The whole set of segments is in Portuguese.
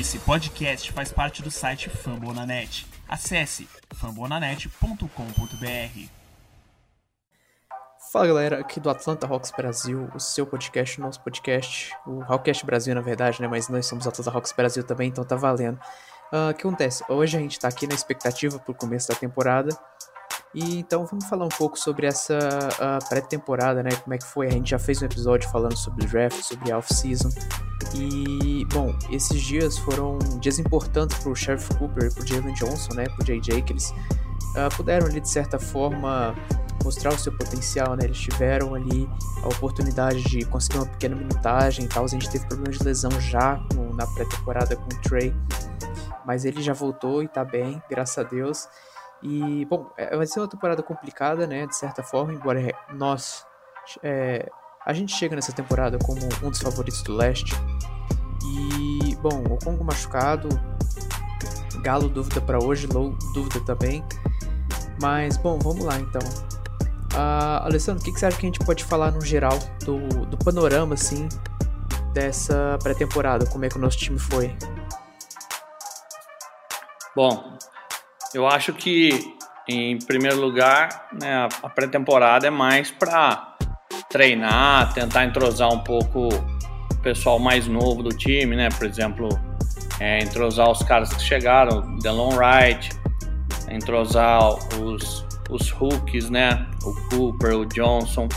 Esse podcast faz parte do site Fambonanet. Acesse fambonanet.com.br. Fala galera, aqui do Atlanta Rocks Brasil, o seu podcast, o nosso podcast, o Rockcast Brasil na verdade, né? Mas nós somos Atlanta Rocks Brasil também, então tá valendo. Uh, o que acontece? Hoje a gente tá aqui na expectativa pro começo da temporada. E então vamos falar um pouco sobre essa pré-temporada, né? Como é que foi? A gente já fez um episódio falando sobre draft, sobre off-season. E, bom, esses dias foram dias importantes pro Sheriff Cooper e pro Jalen Johnson, né? Pro JJ, que eles uh, puderam ali, de certa forma, mostrar o seu potencial, né? Eles tiveram ali a oportunidade de conseguir uma pequena minutagem e tal. A gente teve problemas de lesão já na pré-temporada com o Trey. Mas ele já voltou e tá bem, graças a Deus. E, bom, é, vai ser uma temporada complicada, né? De certa forma, embora nós. É, a gente chega nessa temporada como um dos favoritos do leste. E, bom, o Congo machucado. Galo dúvida para hoje, Low dúvida também. Mas, bom, vamos lá então. Uh, Alessandro, o que, que você acha que a gente pode falar no geral do, do panorama, assim, dessa pré-temporada? Como é que o nosso time foi? Bom, eu acho que, em primeiro lugar, né, a pré-temporada é mais para treinar, tentar entrosar um pouco o pessoal mais novo do time, né? Por exemplo, é, entrosar os caras que chegaram, Delon Wright, entrosar os, os hooks, né? O Cooper, o Johnson,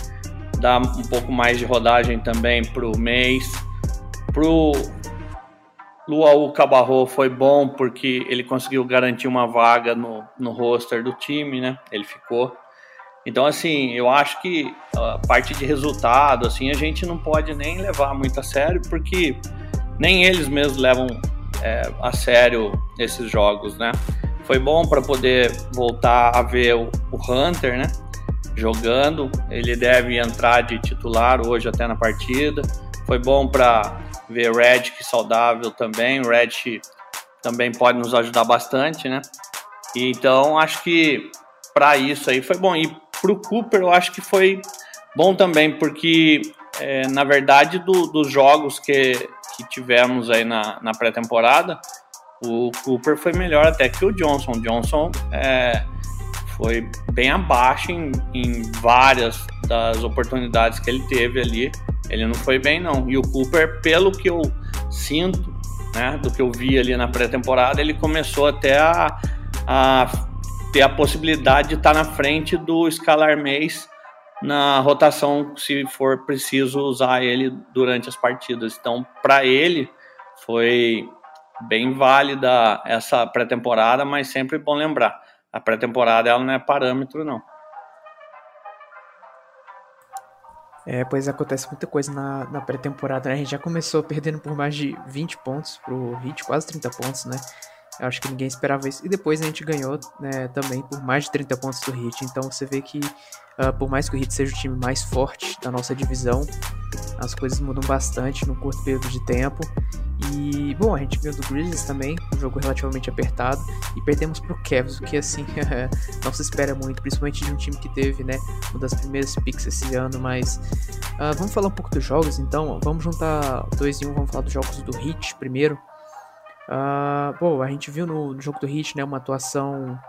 dar um pouco mais de rodagem também pro mês, pro Luau Cabarro foi bom porque ele conseguiu garantir uma vaga no, no roster do time, né? Ele ficou. Então, assim, eu acho que a parte de resultado, assim, a gente não pode nem levar muito a sério, porque nem eles mesmos levam é, a sério esses jogos, né? Foi bom para poder voltar a ver o, o Hunter, né? Jogando, ele deve entrar de titular hoje até na partida. Foi bom para ver Redick saudável também. O Redick também pode nos ajudar bastante, né? Então acho que para isso aí foi bom. E para o Cooper eu acho que foi bom também, porque é, na verdade do, dos jogos que, que tivemos aí na, na pré-temporada, o Cooper foi melhor até que o Johnson. O Johnson é, foi bem abaixo em, em várias das oportunidades que ele teve ali. Ele não foi bem, não. E o Cooper, pelo que eu sinto, né, do que eu vi ali na pré-temporada, ele começou até a, a ter a possibilidade de estar na frente do Scalar Mays na rotação, se for preciso usar ele durante as partidas. Então, para ele, foi bem válida essa pré-temporada, mas sempre bom lembrar: a pré-temporada ela não é parâmetro, não. É, pois acontece muita coisa na, na pré-temporada, né? A gente já começou perdendo por mais de 20 pontos pro Hit, quase 30 pontos, né? Eu acho que ninguém esperava isso. E depois a gente ganhou né, também por mais de 30 pontos do Hit. Então você vê que, uh, por mais que o Hit seja o time mais forte da nossa divisão, as coisas mudam bastante num curto período de tempo. E, bom, a gente viu do Grizzlies também, um jogo relativamente apertado, e perdemos pro Cavs, o que, assim, não se espera muito, principalmente de um time que teve, né, uma das primeiras picks esse ano, mas uh, vamos falar um pouco dos jogos, então, vamos juntar dois em um, vamos falar dos jogos do Heat primeiro. Uh, bom, a gente viu no, no, jogo do Heat, né, uma atuação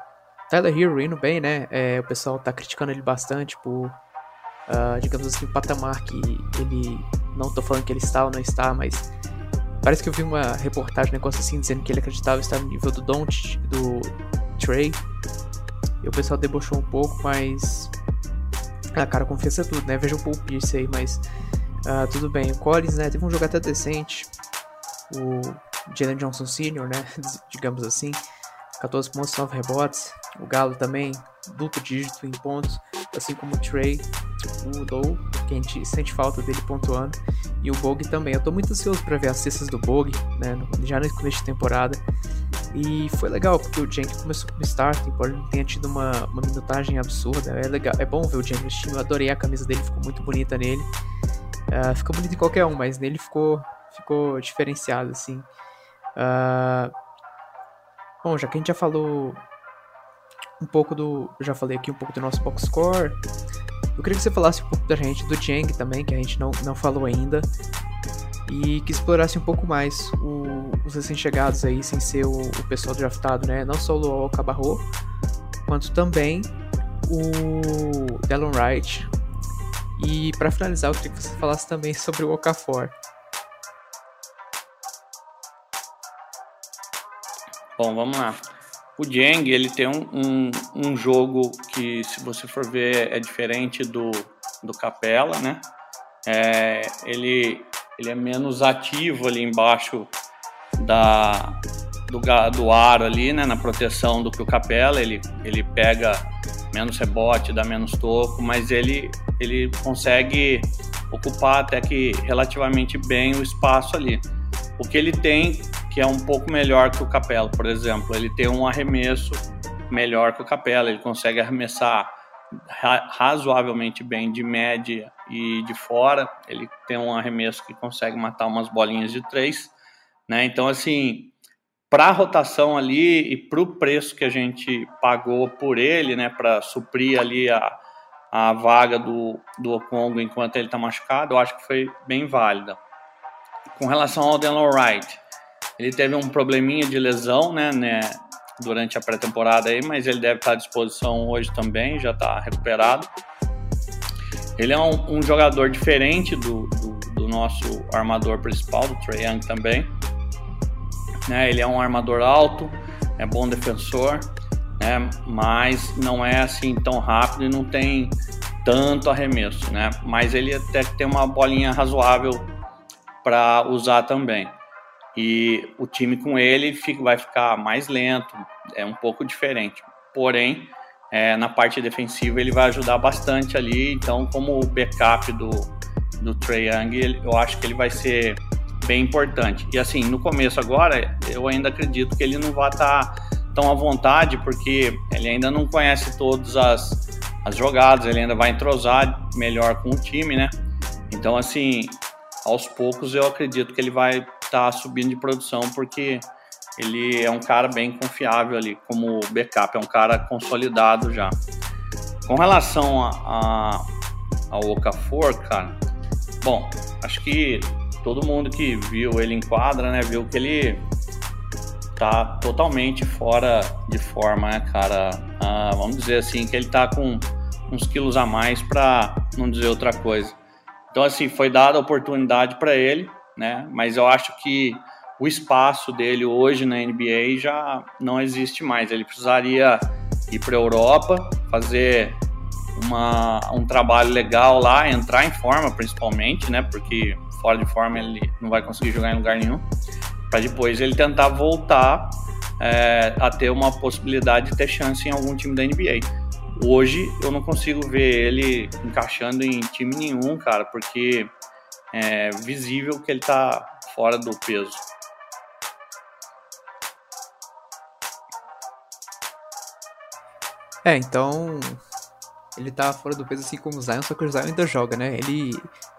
Tyler Hero indo bem, né, é, o pessoal tá criticando ele bastante por, uh, digamos assim, o patamar que ele, não tô falando que ele está ou não está, mas Parece que eu vi uma reportagem, um negócio assim, dizendo que ele acreditava estar no nível do Don't, do Trey. E o pessoal debochou um pouco, mas. Ah, cara, confiança é tudo, né? Veja um pouco Pierce aí, mas. Uh, tudo bem. O Collins, né? Teve um jogo até decente. O Jalen Johnson Sr., né? Digamos assim. 14 pontos, 9 rebotes. O Galo também, duplo dígito em pontos, assim como o Trey, o Dow, que a gente sente falta dele pontuando, e o Bog também. Eu tô muito ansioso para ver as cestas do Bog, né, já no começo de temporada. E foi legal, porque o Jenk começou como starter, embora ele tenha tido uma, uma minutagem absurda. É legal, é bom ver o Jenk no time, eu adorei a camisa dele, ficou muito bonita nele. Uh, ficou bonito em qualquer um, mas nele ficou, ficou diferenciado, assim. Uh, bom, já que a gente já falou um pouco do. Já falei aqui um pouco do nosso box score. Eu queria que você falasse um pouco da gente, do Jang também, que a gente não, não falou ainda. e que explorasse um pouco mais o, os recém-chegados aí, sem ser o, o, pessoal draftado, né? Não só o Luol Cabarro, quanto também o Delon Wright. E para finalizar, eu queria que você falasse também sobre o Okafor. Bom, vamos lá. O Jeng, ele tem um, um, um, jogo que, se você for ver, é diferente do, do Capela, né? É, ele, ele é menos ativo ali embaixo da, do, do aro ali, né? Na proteção do que o Capela. Ele, ele pega menos rebote, dá menos toco, mas ele, ele consegue ocupar até que relativamente bem o espaço ali. O que ele tem que é um pouco melhor que o Capela, por exemplo. Ele tem um arremesso melhor que o Capela, ele consegue arremessar ra razoavelmente bem de média e de fora. Ele tem um arremesso que consegue matar umas bolinhas de três, né? Então, assim, para a rotação ali e para o preço que a gente pagou por ele, né, para suprir ali a, a vaga do, do Okongo enquanto ele está machucado, eu acho que foi bem válida. Com relação ao Delon Wright, ele teve um probleminha de lesão, né, né durante a pré-temporada aí, mas ele deve estar à disposição hoje também, já está recuperado. Ele é um, um jogador diferente do, do, do, nosso armador principal, do Trae Young também. Né, ele é um armador alto, é bom defensor, né, mas não é assim tão rápido e não tem tanto arremesso, né? Mas ele até tem uma bolinha razoável para usar também e o time com ele fica, vai ficar mais lento, é um pouco diferente. Porém, é, na parte defensiva ele vai ajudar bastante ali. Então, como o backup do, do Trae Young, eu acho que ele vai ser bem importante. E assim, no começo agora, eu ainda acredito que ele não vai estar tá tão à vontade, porque ele ainda não conhece todas as, as jogadas, ele ainda vai entrosar melhor com o time, né? Então, assim, aos poucos eu acredito que ele vai tá subindo de produção porque ele é um cara bem confiável ali como backup, é um cara consolidado já. Com relação a, a, ao Okafor, cara, bom, acho que todo mundo que viu ele em quadra, né, viu que ele tá totalmente fora de forma, né, cara? Ah, vamos dizer assim, que ele tá com uns quilos a mais para não dizer outra coisa. Então, assim, foi dada a oportunidade para ele, né? Mas eu acho que o espaço dele hoje na NBA já não existe mais. Ele precisaria ir para a Europa, fazer uma, um trabalho legal lá, entrar em forma principalmente, né? Porque fora de forma ele não vai conseguir jogar em lugar nenhum. Para depois ele tentar voltar é, a ter uma possibilidade de ter chance em algum time da NBA. Hoje eu não consigo ver ele encaixando em time nenhum, cara, porque é visível que ele está fora do peso. É, então ele tá fora do peso assim como o Zion, só que o Zion ainda joga, né? Ele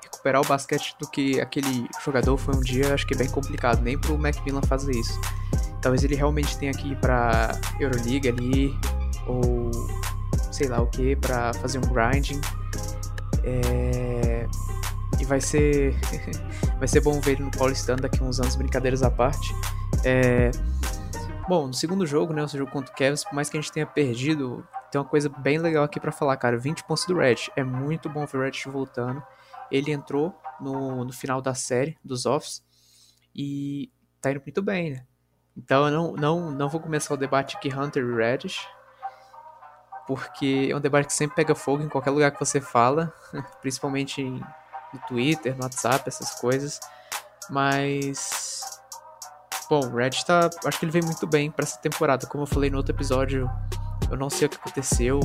recuperar o basquete do que aquele jogador foi um dia, acho que é bem complicado, nem pro Macmillan fazer isso. Talvez ele realmente tenha que ir pra Euroliga ali, ou sei lá o que, para fazer um grinding. É e vai ser vai ser bom ver ele no Paulistano daqui a uns anos, brincadeiras à parte. É... Bom, no segundo jogo, né, o jogo contra o Cavs, por mais que a gente tenha perdido, tem uma coisa bem legal aqui para falar, cara, 20 pontos do Red. É muito bom ver o Red voltando. Ele entrou no, no final da série dos offs e tá indo muito bem, né? Então eu não, não, não vou começar o debate aqui Hunter e Reddish, porque é um debate que sempre pega fogo em qualquer lugar que você fala, principalmente em no Twitter, no WhatsApp, essas coisas. Mas. Bom, o Red tá. Acho que ele veio muito bem para essa temporada. Como eu falei no outro episódio, eu não sei o que aconteceu.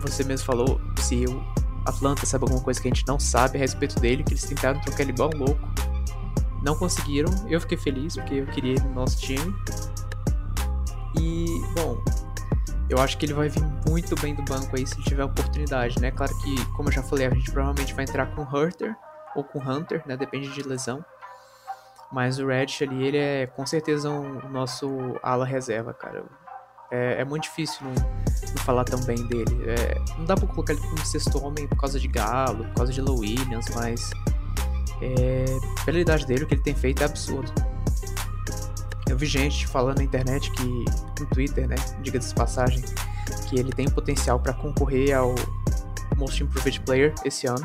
Você mesmo falou se o Atlanta sabe alguma coisa que a gente não sabe a respeito dele, que eles tentaram trocar ele bom louco. Não conseguiram. Eu fiquei feliz porque eu queria ele no nosso time. E, bom, eu acho que ele vai vir muito bem do banco aí se tiver oportunidade, né? Claro que, como eu já falei, a gente provavelmente vai entrar com Hurter ou com Hunter, né? Depende de lesão. Mas o Reddish ali, ele é com certeza o um, nosso ala reserva, cara. É, é muito difícil não, não, falar tão bem dele. É, não dá pra colocar ele como sexto homem por causa de Galo, por causa de Low Williams, mas é, pela idade dele, o que ele tem feito é absurdo. Eu vi gente falando na internet que, no Twitter, né, diga de passagem, que ele tem potencial para concorrer ao Most Improved Player esse ano.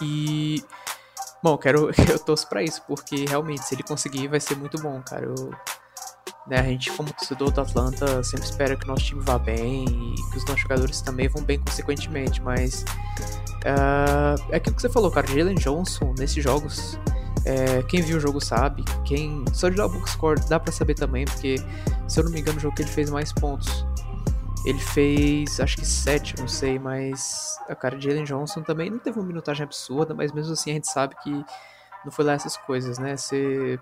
E bom, eu quero eu torço para isso, porque realmente se ele conseguir vai ser muito bom, cara. Eu, né, a gente como torcedor do Atlanta sempre espera que o nosso time vá bem e que os nossos jogadores também vão bem consequentemente, mas uh, é aquilo que você falou, cara, Jalen Johnson nesses jogos é, quem viu o jogo sabe, quem só de dar o book score dá para saber também, porque se eu não me engano o jogo que ele fez mais pontos ele fez, acho que 7, não sei, mas a cara de Jalen Johnson também não teve uma minutagem absurda, mas mesmo assim a gente sabe que não foi lá essas coisas, né? Você.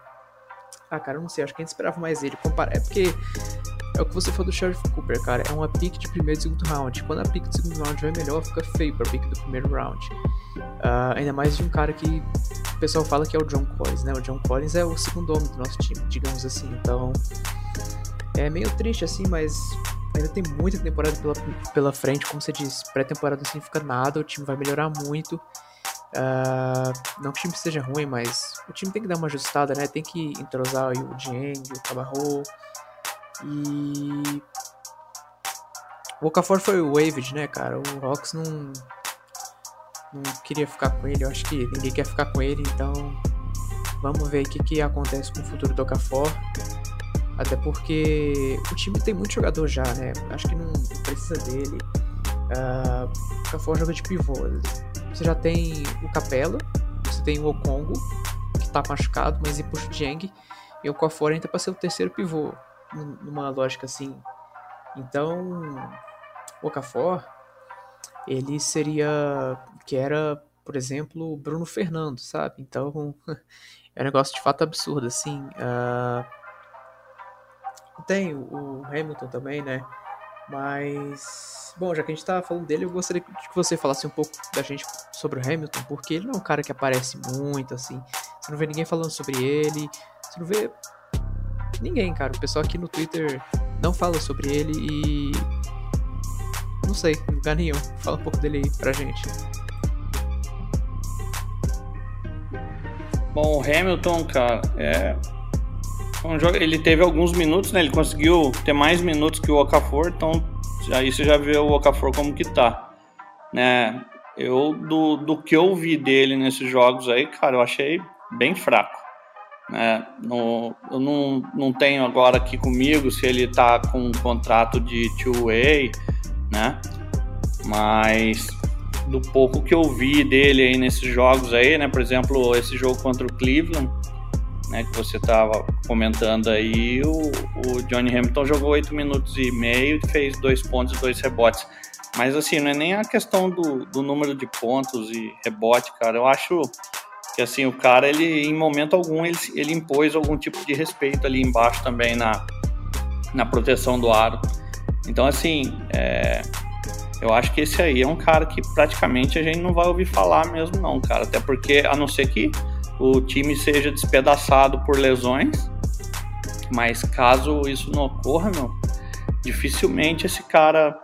Ah, cara, eu não sei, acho que a gente esperava mais ele. É porque é o que você falou do Sheriff Cooper, cara. É uma pick de primeiro e segundo round. Quando a pick do segundo round vai melhor, fica feio pra pick do primeiro round. Uh, ainda mais de um cara que o pessoal fala que é o John Collins, né? O John Collins é o segundo homem do nosso time, digamos assim. Então, é meio triste assim, mas ainda tem muita temporada pela, pela frente, como você disse, pré-temporada não significa nada, o time vai melhorar muito. Uh, não que o time seja ruim, mas o time tem que dar uma ajustada, né? Tem que entrosar o Dieng, o Cabarro. E. O Okafor foi o Waved, né, cara? O Hawks não. Não queria ficar com ele, eu acho que ninguém quer ficar com ele, então. Vamos ver o que, que acontece com o futuro do Okafor. Até porque o time tem muito jogador já, né? Acho que não precisa dele. Uh, o Cafor joga de pivô. Você já tem o Capela, você tem o Okongo, que tá machucado, mas e puxa o Jeng. E o Cafor entra para ser o terceiro pivô, numa lógica assim. Então, o Okafor, ele seria que era, por exemplo, o Bruno Fernando, sabe? Então, é um negócio de fato absurdo, assim. Uh, tem o Hamilton também, né? Mas, bom, já que a gente tá falando dele, eu gostaria que você falasse um pouco da gente sobre o Hamilton, porque ele não é um cara que aparece muito, assim. Você não vê ninguém falando sobre ele, você não vê ninguém, cara. O pessoal aqui no Twitter não fala sobre ele e. Não sei, em lugar nenhum. Fala um pouco dele aí pra gente. Bom, o Hamilton, cara, é um jogo, ele teve alguns minutos, né? Ele conseguiu ter mais minutos que o Okafor, então aí você já vê o Okafor como que tá, né? Eu do, do que eu vi dele nesses jogos aí, cara, eu achei bem fraco, né? No, eu não, não tenho agora aqui comigo se ele tá com um contrato de two-way, né? Mas do pouco que eu vi dele aí nesses jogos aí, né? Por exemplo, esse jogo contra o Cleveland, né, que você estava comentando aí, o, o, Johnny Hamilton jogou 8 minutos e meio, fez dois pontos e dois rebotes. Mas assim, não é nem a questão do, do número de pontos e rebote, cara. Eu acho que assim, o cara, ele em momento algum, ele, ele impôs algum tipo de respeito ali embaixo também na, na proteção do aro. Então, assim, é, eu acho que esse aí é um cara que praticamente a gente não vai ouvir falar mesmo, não, cara. Até porque, a não ser que o time seja despedaçado por lesões, mas caso isso não ocorra, meu, dificilmente esse cara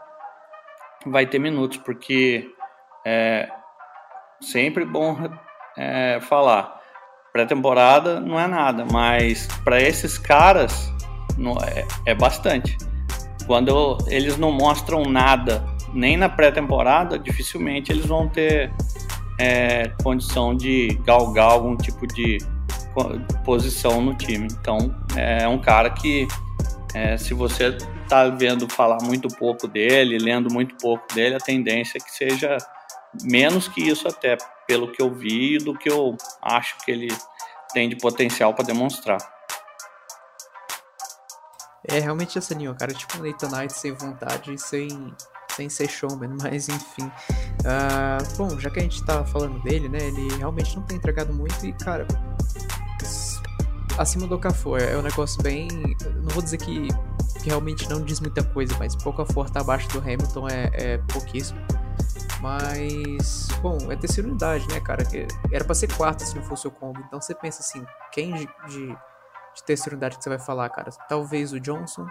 vai ter minutos, porque é sempre bom é, falar. Pré-temporada não é nada, mas para esses caras não, é, é bastante. Quando eles não mostram nada nem na pré-temporada, dificilmente eles vão ter é, condição de galgar algum tipo de posição no time. Então é um cara que é, se você está vendo falar muito pouco dele, lendo muito pouco dele, a tendência é que seja menos que isso até pelo que eu vi e do que eu acho que ele tem de potencial para demonstrar. É realmente essa linha, cara, tipo um Nathan Knight sem vontade e sem sem ser showman, mas enfim. Uh, bom, já que a gente tá falando dele, né? Ele realmente não tem entregado muito e, cara, acima do Okafor é um negócio bem. Não vou dizer que, que realmente não diz muita coisa, mas o Okafor tá abaixo do Hamilton é, é pouquíssimo. Mas, bom, é terceira unidade, né, cara? Era pra ser quarta se não fosse o combo. Então você pensa assim, quem de, de, de terceira unidade que você vai falar, cara? Talvez o Johnson,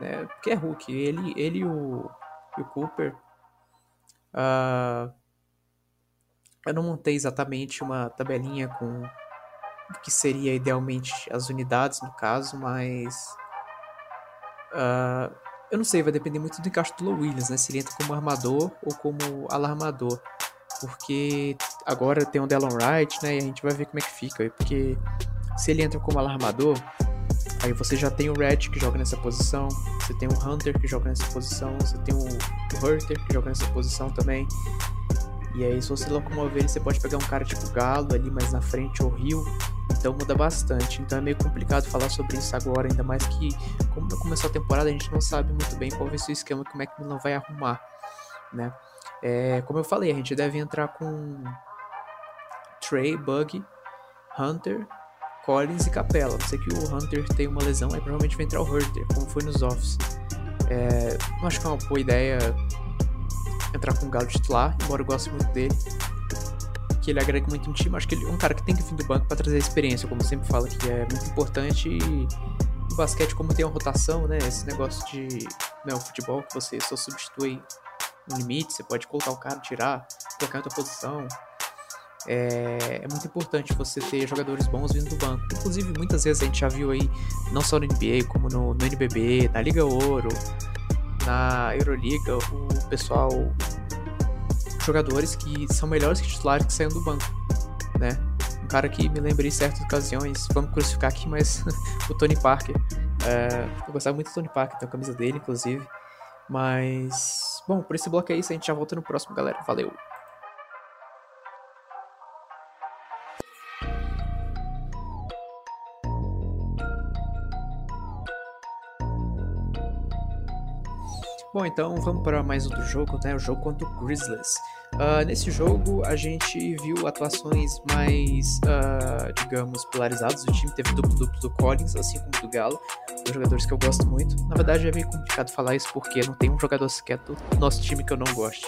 né? Porque é Hulk. Ele, ele e o, o Cooper. Uh, Eu não montei exatamente uma tabelinha com o que seria idealmente as unidades no caso, mas uh, eu não sei, vai depender muito do encaixe do Low Williams, né? Se ele entra como armador ou como alarmador. Porque agora tem o Delon Wright, né? E a gente vai ver como é que fica. Porque se ele entra como alarmador, aí você já tem o Red que joga nessa posição, você tem o Hunter que joga nessa posição, você tem o, Hurter que joga nessa posição também. E aí, se você locomover ele, você pode pegar um cara tipo Galo ali mais na frente ou Rio. Então muda bastante. Então é meio complicado falar sobre isso agora, ainda mais que, como não começou a temporada, a gente não sabe muito bem qual vai ser o esquema que o Macmillan vai arrumar, né? É, como eu falei, a gente deve entrar com Trey, Bug, Hunter, Collins e Capela. Não sei que o Hunter tem uma lesão, aí provavelmente vai entrar o Hunter, como foi nos offs. É, não acho que é uma boa ideia entrar com o Galo titular, embora eu goste muito dele. Que ele agrega muito no time. Acho que ele é um cara que tem que vir do banco para trazer experiência, como sempre fala, que é muito importante. E no basquete, como tem uma rotação, né? Esse negócio de. Não, né, futebol que você só substitui um limite, você pode colocar o cara, tirar, colocar em outra posição. É, é, muito importante você ter jogadores bons vindo do banco. Inclusive, muitas vezes a gente já viu aí, não só no NBA, como no, no NBB, na Liga Ouro, na Euroliga, o pessoal. jogadores que são melhores que titulares que saem do banco, né? Um cara que me lembrei em certas ocasiões, vamos crucificar aqui, mas o Tony Parker. É, eu gostava muito do Tony Parker, tem a camisa dele, inclusive. Mas, bom, por esse bloco é isso, a gente já volta no próximo, galera. Valeu! Bom, então vamos para mais outro jogo, né? O jogo contra o Grizzlies. Uh, nesse jogo a gente viu atuações mais, uh, digamos, polarizadas. O time teve duplo-duplo do Collins, assim como do Galo, dois jogadores que eu gosto muito. Na verdade é meio complicado falar isso porque não tem um jogador sequer do nosso time que eu não goste.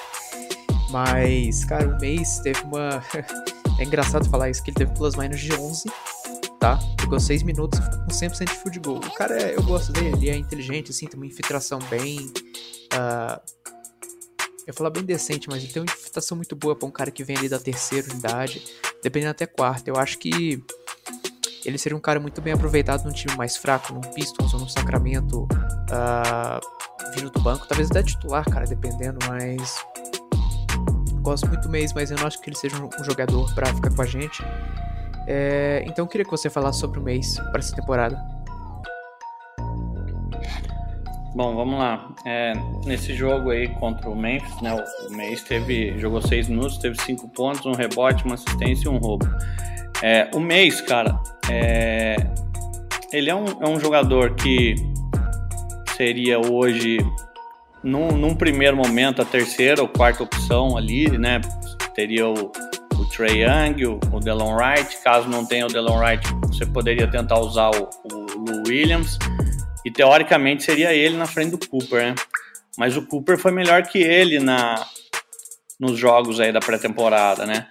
Mas, cara, o mês teve uma. é engraçado falar isso, que ele teve plus minus de 11 tá? Ficou 6 minutos e ficou com 100% de field goal. O cara, é, eu gosto dele, ele é inteligente, assim, tem uma infiltração bem Uh, eu ia falar bem decente, mas ele tem uma infiltração muito boa para um cara que vem ali da terceira unidade, dependendo até quarta. Eu acho que ele seria um cara muito bem aproveitado num time mais fraco, num Pistons ou num Sacramento, uh, vindo do banco, talvez até titular, cara, dependendo, mas. Gosto muito mesmo, mas eu não acho que ele seja um jogador para ficar com a gente. É, então eu queria que você falasse sobre o mês para essa temporada. Bom, vamos lá. É, nesse jogo aí contra o Memphis, né, o Memphis teve, jogou seis minutos, teve cinco pontos, um rebote, uma assistência e um roubo. É, o Mês, cara, é, ele é um, é um jogador que seria hoje, num, num, primeiro momento, a terceira ou quarta opção ali, né? Teria o, Trey Young, o, Delon Wright. Caso não tenha o Delon Wright, você poderia tentar usar o, Lou Williams e teoricamente seria ele na frente do Cooper, né? Mas o Cooper foi melhor que ele na nos jogos aí da pré-temporada, né?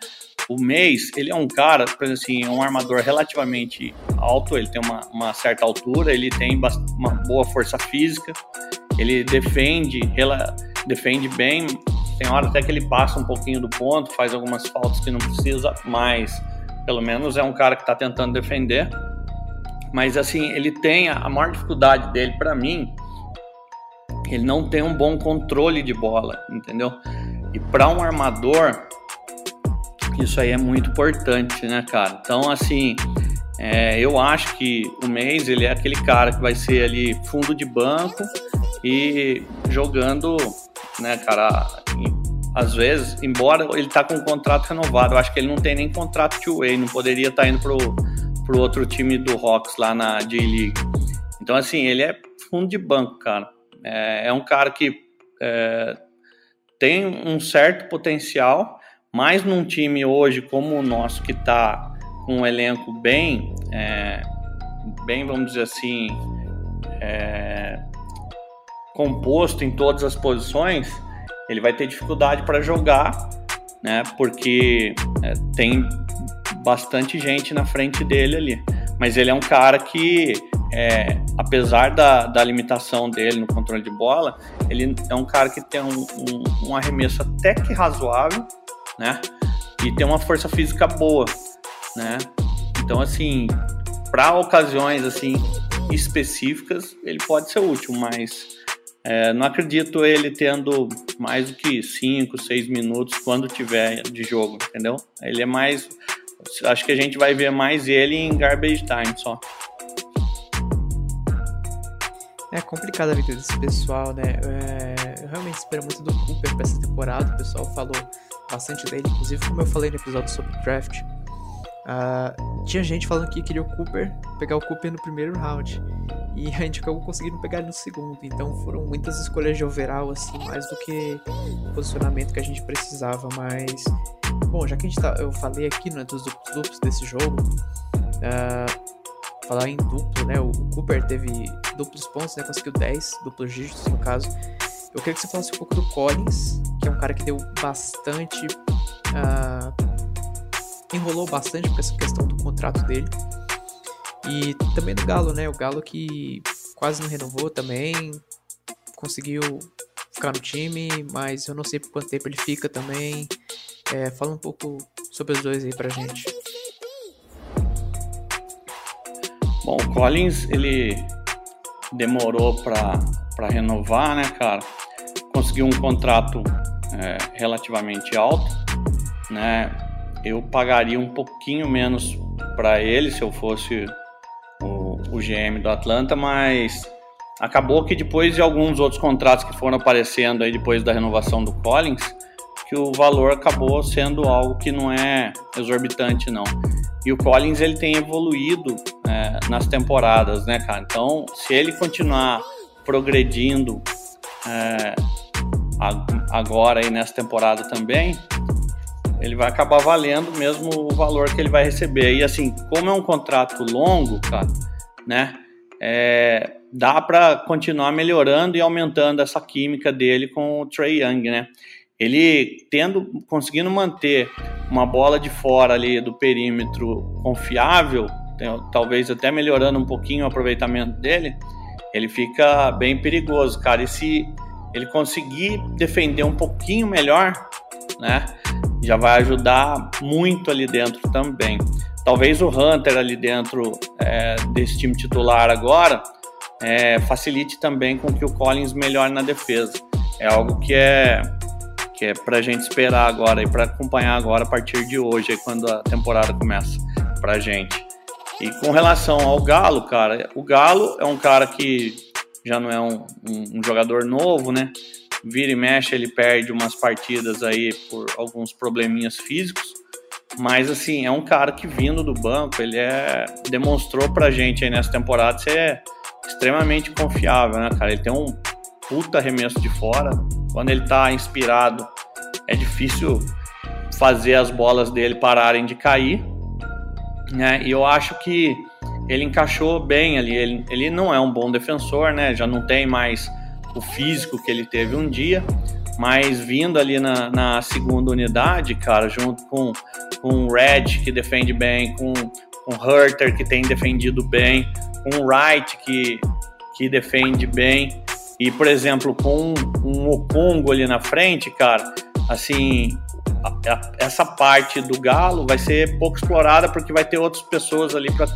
O Mace, ele é um cara, por exemplo assim, é um armador relativamente alto, ele tem uma, uma certa altura, ele tem uma boa força física, ele defende, ela defende bem, tem hora até que ele passa um pouquinho do ponto, faz algumas faltas que não precisa, mas pelo menos é um cara que está tentando defender. Mas assim, ele tem a maior dificuldade dele para mim, ele não tem um bom controle de bola, entendeu? E para um armador, isso aí é muito importante, né, cara? Então, assim, é, eu acho que o Mês ele é aquele cara que vai ser ali fundo de banco e jogando, né, cara? Às vezes, embora ele tá com um contrato renovado, eu acho que ele não tem nem contrato two-way, não poderia estar tá indo pro pro outro time do Hawks lá na J-League. Então, assim, ele é fundo de banco, cara. É, é um cara que é, tem um certo potencial, mas num time hoje como o nosso, que está com um elenco bem, é, bem, vamos dizer assim, é, composto em todas as posições, ele vai ter dificuldade para jogar, né? Porque é, tem bastante gente na frente dele ali. Mas ele é um cara que, é, apesar da, da limitação dele no controle de bola, ele é um cara que tem um, um, um arremesso até que razoável, né? e tem uma força física boa, né? Então, assim, para ocasiões assim específicas, ele pode ser útil, mas é, não acredito ele tendo mais do que 5, 6 minutos quando tiver de jogo, entendeu? Ele é mais. Acho que a gente vai ver mais ele em garbage time só. É complicado a vida desse pessoal, né? É, eu realmente espero muito do Cooper pra essa temporada. O pessoal falou bastante dele, inclusive, como eu falei no episódio sobre draft. Uh, tinha gente falando que queria o Cooper, pegar o Cooper no primeiro round. E a gente acabou conseguindo pegar ele no segundo. Então foram muitas escolhas de overall, assim, mais do que o posicionamento que a gente precisava. Mas, bom, já que a gente tá, eu falei aqui né, dos duplos, duplos desse jogo, uh, falar em duplo, né? O, Cooper teve duplos pontos, né? Conseguiu 10 duplos dígitos no caso. Eu queria que você falasse um pouco do Collins, que é um cara que deu bastante. Uh, enrolou bastante com essa questão do contrato dele. E também do Galo, né? O Galo que quase não renovou também. Conseguiu ficar no time, mas eu não sei por quanto tempo ele fica também. É, fala um pouco sobre os dois aí pra gente. Bom, o Collins, ele demorou para renovar, né, cara? Conseguiu um contrato é, relativamente alto, né? Eu pagaria um pouquinho menos para ele se eu fosse o, o GM do Atlanta, mas acabou que depois de alguns outros contratos que foram aparecendo aí depois da renovação do Collins, que o valor acabou sendo algo que não é exorbitante não. E o Collins ele tem evoluído é, nas temporadas, né, cara? Então, se ele continuar progredindo é, agora aí nessa temporada também, ele vai acabar valendo mesmo o valor que ele vai receber. E assim, como é um contrato longo, cara, né? É, dá para continuar melhorando e aumentando essa química dele com o Trey Young, né? Ele tendo, conseguindo manter uma bola de fora ali do perímetro confiável, talvez até melhorando um pouquinho o aproveitamento dele, ele fica bem perigoso, cara. E se ele conseguir defender um pouquinho melhor, né? Já vai ajudar muito ali dentro também. Talvez o Hunter ali dentro é, desse time titular agora é, facilite também com que o Collins melhore na defesa. É algo que é que é pra gente esperar agora e para acompanhar agora a partir de hoje, aí, quando a temporada começa pra gente. E com relação ao Galo, cara, o Galo é um cara que já não é um, um, um jogador novo, né? Vira e mexe, ele perde umas partidas aí por alguns probleminhas físicos. Mas assim, é um cara que vindo do banco, ele é demonstrou pra gente aí nessa temporada ser extremamente confiável, né, cara? Ele tem um puta arremesso de fora, quando ele está inspirado, é difícil fazer as bolas dele pararem de cair, né? E eu acho que ele encaixou bem ali. Ele, ele não é um bom defensor, né? Já não tem mais o físico que ele teve um dia, mas vindo ali na, na segunda unidade, cara, junto com, com o Red, que defende bem, com, com o Herter, que tem defendido bem, com o Wright, que, que defende bem, e, por exemplo, com um Okongo ali na frente, cara, assim, essa parte do Galo vai ser pouco explorada porque vai ter outras pessoas ali para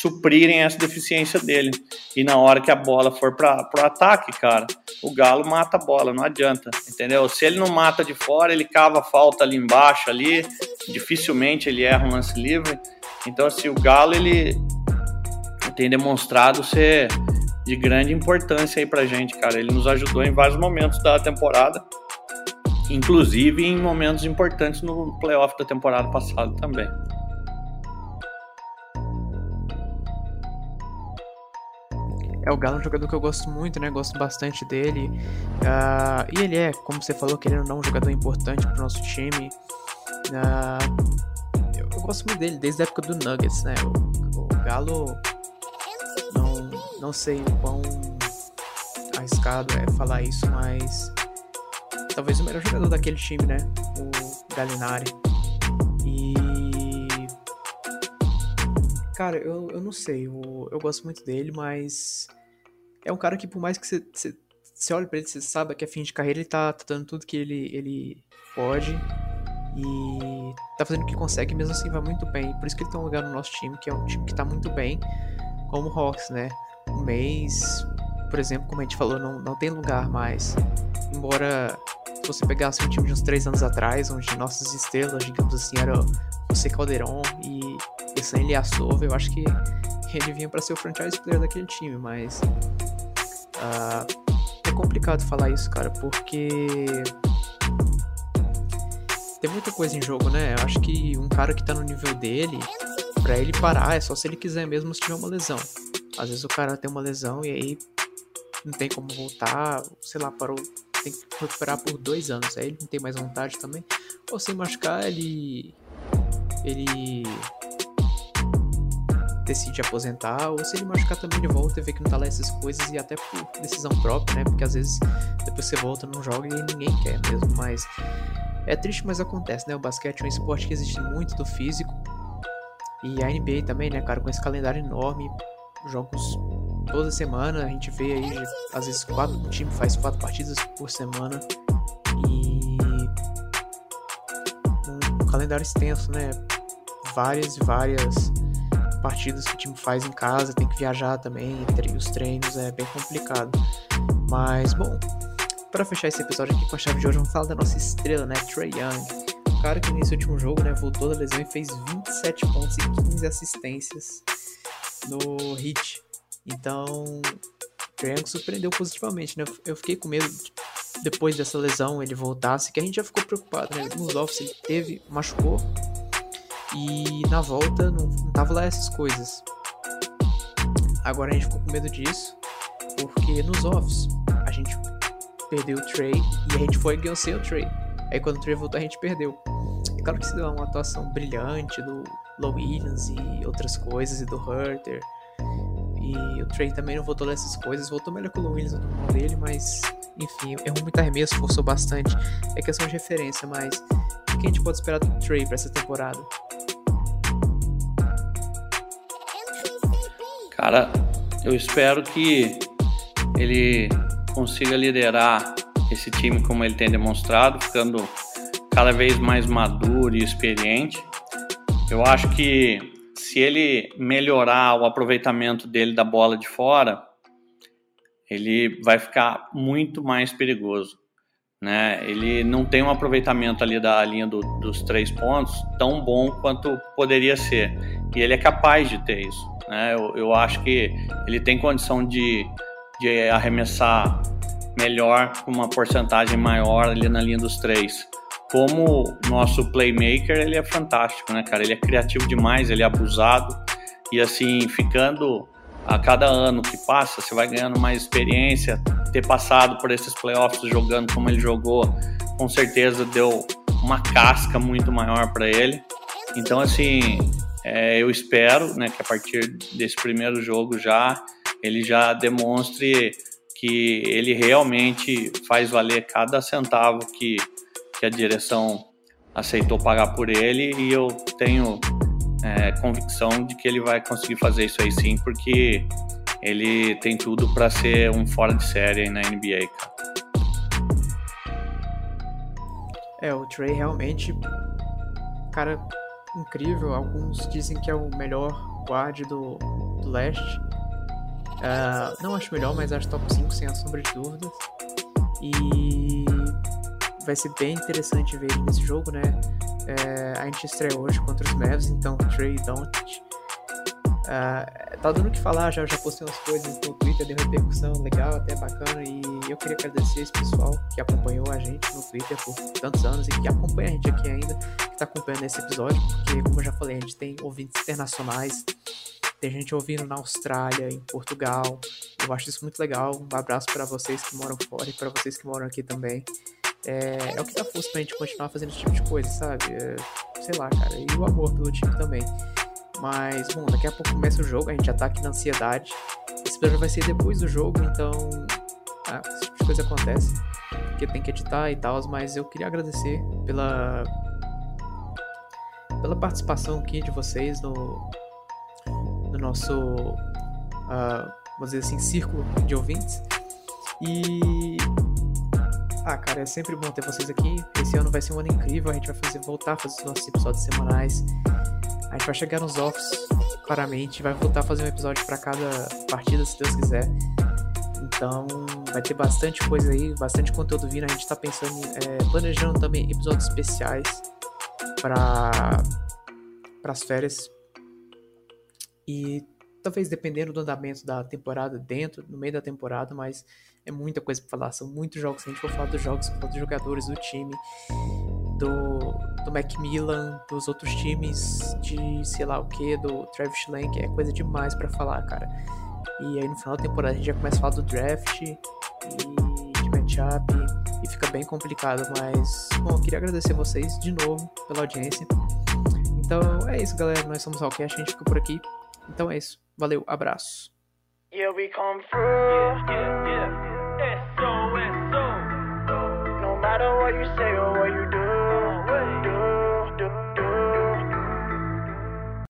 suprirem essa deficiência dele. E na hora que a bola for para o ataque, cara, o Galo mata a bola, não adianta, entendeu? Se ele não mata de fora, ele cava a falta ali embaixo ali, dificilmente ele erra um lance livre. Então, assim, o Galo ele tem demonstrado ser de grande importância aí pra gente, cara. Ele nos ajudou em vários momentos da temporada, inclusive em momentos importantes no playoff da temporada passada também. É, o Galo é um jogador que eu gosto muito, né? Gosto bastante dele. Uh, e ele é, como você falou, querendo ou não, um jogador importante pro nosso time. Uh, eu, eu, gosto muito dele desde a época do Nuggets, né? O, o Galo não sei o quão arriscado é falar isso, mas talvez o melhor jogador daquele time, né? O Galinari. E. Cara, eu, eu não sei, eu, eu gosto muito dele, mas. É um cara que, por mais que você, você, você olhe pra ele, você sabe que a fim de carreira ele tá, tá dando tudo que ele, ele pode. E tá fazendo o que consegue, mesmo assim vai muito bem. Por isso que ele tem um lugar no nosso time, que é um time que tá muito bem, como o Hawks, né? O mês, por exemplo, como a gente falou, não, não tem lugar mais. Embora se você pegasse um time de uns três anos atrás, onde nossas estrelas, digamos assim, eram José Calderon e Essan Ilyasova, eu acho que ele vinha para ser o franchise player daquele time, mas uh, é complicado falar isso, cara, porque tem muita coisa em jogo, né? Eu acho que um cara que tá no nível dele, para ele parar é só se ele quiser mesmo se tiver uma lesão. Às vezes o cara tem uma lesão e aí não tem como voltar, sei lá, parou, tem que recuperar por dois anos. Aí ele não tem mais vontade também. Ou sem machucar, ele. Ele decide aposentar, ou se ele machucar também ele volta e vê que não tá lá essas coisas, e até por decisão própria, né? Porque às vezes depois você volta, não joga e ninguém quer mesmo, mas é triste, mas acontece, né? O basquete é um esporte que existe muito do físico, e a NBA também, né, cara, com esse calendário enorme, jogos toda semana, a gente vê aí, às vezes quatro, um time faz quatro partidas por semana, e um calendário extenso, né? Várias e várias partidas que o time faz em casa, tem que viajar também entre os treinos, é bem complicado. Mas, bom, para fechar esse episódio aqui com a chave de hoje, vamos falar da nossa estrela, né? Trey Young. O cara que nesse último jogo, né, voltou da lesão e fez 27 pontos e 15 assistências no hit. Então, Trey Young surpreendeu positivamente, né? Eu fiquei com medo de, depois dessa lesão ele voltasse, que a gente já ficou preocupado, né? Nos offs ele teve, machucou, e na volta não, não tava lá essas coisas. Agora a gente ficou com medo disso, porque nos offs a gente perdeu o Trey e a gente foi e o Trey. Aí quando o Trey voltou a gente perdeu. É claro que se deu uma atuação brilhante do Low Williams e outras coisas, e do Hurter. E o Trey também não voltou nessas coisas, voltou melhor que o Low Williams no normal dele, mas enfim, errou muito arremesso, forçou bastante. É questão de referência, mas o que a gente pode esperar do Trey para essa temporada? Cara, eu espero que ele consiga liderar esse time como ele tem demonstrado, ficando cada vez mais maduro e experiente. Eu acho que se ele melhorar o aproveitamento dele da bola de fora, ele vai ficar muito mais perigoso. Né? Ele não tem um aproveitamento ali da linha do, dos três pontos tão bom quanto poderia ser. E ele é capaz de ter isso. Né? Eu, eu acho que ele tem condição de, de arremessar melhor, com uma porcentagem maior ali na linha dos três. Como nosso playmaker, ele é fantástico, né, cara? Ele é criativo demais, ele é abusado. E assim, ficando a cada ano que passa, você vai ganhando mais experiência. Ter passado por esses playoffs jogando como ele jogou, com certeza deu uma casca muito maior para ele. Então, assim, é, eu espero né, que a partir desse primeiro jogo já ele já demonstre que ele realmente faz valer cada centavo que, que a direção aceitou pagar por ele e eu tenho é, convicção de que ele vai conseguir fazer isso aí sim, porque ele tem tudo para ser um fora de série na NBA. É, o Trey realmente, cara, incrível. Alguns dizem que é o melhor guard do, do leste. Uh, não acho melhor, mas acho top 5 sem a sombra de dúvidas. E vai ser bem interessante ver ele nesse jogo, né? É, a gente estreia hoje contra os Mavs, então Trey Doncic uh, tá dando o que falar, já, já postei umas coisas no Twitter, deu repercussão legal, até bacana, e eu queria agradecer esse pessoal que acompanhou a gente no Twitter por tantos anos e que acompanha a gente aqui ainda, que tá acompanhando esse episódio, porque como eu já falei, a gente tem ouvintes internacionais, tem gente ouvindo na Austrália, em Portugal. Eu acho isso muito legal. Um abraço para vocês que moram fora e para vocês que moram aqui também. É, é o que dá força pra gente continuar fazendo esse tipo de coisa, sabe? É, sei lá, cara. E o amor pelo time também. Mas, bom, daqui a pouco começa o jogo, a gente já tá aqui na ansiedade. Esse episódio vai ser depois do jogo, então. Ah, esse tipo de coisa acontece. Porque tem que editar e tal, mas eu queria agradecer pela. pela participação aqui de vocês no. no nosso. Uh, vamos dizer assim, círculo de ouvintes. E Ah, cara, é sempre bom ter vocês aqui. Esse ano vai ser um ano incrível. A gente vai fazer, voltar a fazer os nossos episódios semanais. A gente vai chegar nos offs, claramente. Vai voltar a fazer um episódio para cada partida, se Deus quiser. Então, vai ter bastante coisa aí, bastante conteúdo vindo. A gente tá pensando, é, planejando também episódios especiais para as férias. E talvez dependendo do andamento da temporada dentro, no meio da temporada, mas é muita coisa para falar, são muitos jogos. A gente for falar dos jogos, falar dos jogadores do time, do, do Macmillan, dos outros times, de sei lá o que, do Travis Schlenk, é coisa demais para falar, cara. E aí no final da temporada a gente já começa a falar do draft e de matchup e fica bem complicado, mas bom, eu queria agradecer vocês de novo pela audiência. Então é isso, galera. Nós somos o Alcast, a gente fica por aqui. Então é isso. Valeu, abraço. Yeah, we come through. Yeah, yeah, yeah. S-O, S-O. No matter what you say or what you